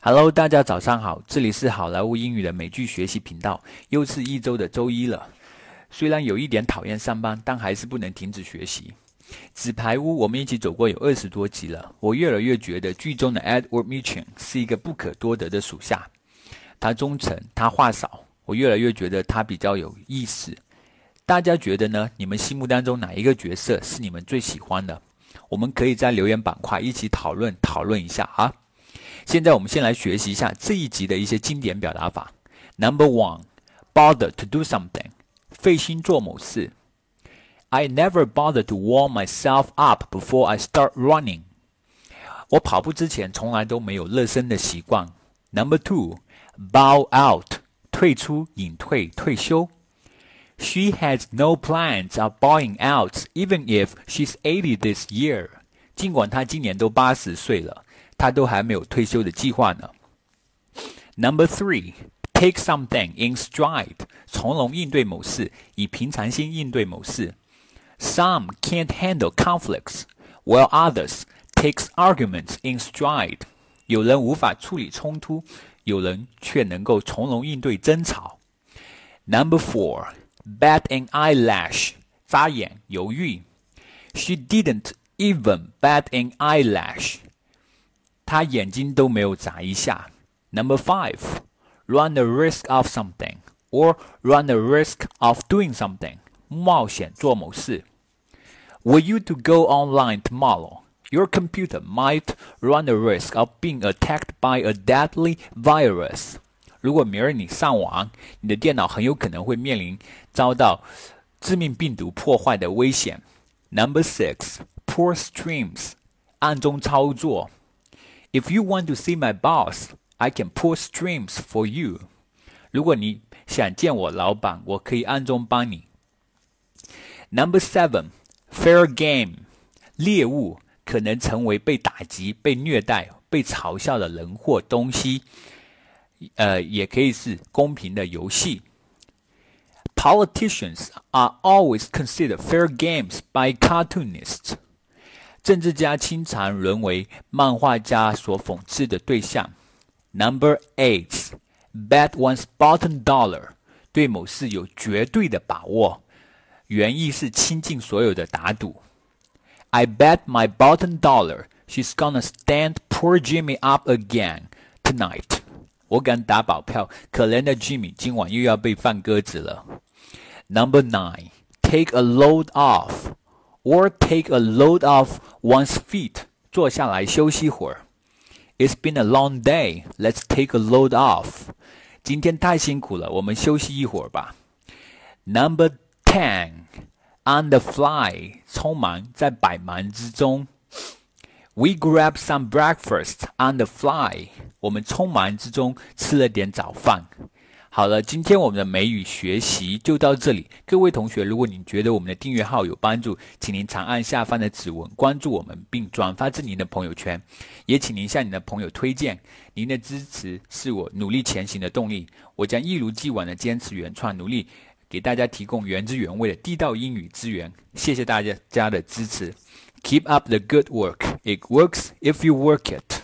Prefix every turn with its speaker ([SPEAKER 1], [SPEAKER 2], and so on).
[SPEAKER 1] Hello，大家早上好，这里是好莱坞英语的美剧学习频道。又是一周的周一了，虽然有一点讨厌上班，但还是不能停止学习。纸牌屋我们一起走过有二十多集了，我越来越觉得剧中的 Edward Mitchum 是一个不可多得的属下。他忠诚，他话少，我越来越觉得他比较有意思。大家觉得呢？你们心目当中哪一个角色是你们最喜欢的？我们可以在留言板块一起讨论讨论一下啊。现在我们先来学习一下这一集的一些经典表达法。Number one, bother to do something，费心做某事。I never bother to warm myself up before I start running。我跑步之前从来都没有热身的习惯。Number two, bow out，退出、隐退、退休。She has no plans of bowing out, even if she's eighty this year。尽管她今年都八十岁了。 他都还没有退休的计划呢。Number three, take something in stride，从容应对某事，以平常心应对某事。Some can't handle conflicts, while others takes arguments in stride。有人无法处理冲突，有人却能够从容应对争吵。Number four, bat an eyelash，眨眼犹豫。She didn't even bat an eyelash。 他眼睛都没有眨一下。Number five, run the risk of something or run the risk of doing something，冒险做某事。Were you to go online tomorrow, your computer might run the risk of being attacked by a deadly virus。如果明儿你上网，你的电脑很有可能会面临遭到致命病毒破坏的危险。Number six, poor streams，暗中操作。 If you want to see my boss, I can pull strings for you. 如果你想见我老板，我可以暗中帮你。Number seven, fair game. 猎物可能成为被打击、被虐待、被嘲笑的人或东西，呃，也可以是公平的游戏。Politicians are always considered fair games by cartoonists. 政治家经常沦为漫画家所讽刺的对象。Number eight, bet one's bottom dollar，对某事有绝对的把握。原意是倾尽所有的打赌。I bet my bottom dollar she's gonna stand poor Jimmy up again tonight。我敢打保票，可怜的 Jimmy 今晚又要被放鸽子了。Number nine, take a load off。or take a load off one's feet，坐下来休息会儿。It's been a long day. Let's take a load off. 今天太辛苦了，我们休息一会儿吧。Number ten, on the fly，匆忙在百忙之中。We grab some breakfast on the fly，我们匆忙之中吃了点早饭。 好了，今天我们的美语学习就到这里。各位同学，如果您觉得我们的订阅号有帮助，请您长按下方的指纹关注我们，并转发至您的朋友圈。也请您向您的朋友推荐。您的支持是我努力前行的动力。我将一如既往的坚持原创，努力给大家提供原汁原味的地道英语资源。谢谢大家家的支持。Keep up the good work. It works if you work it.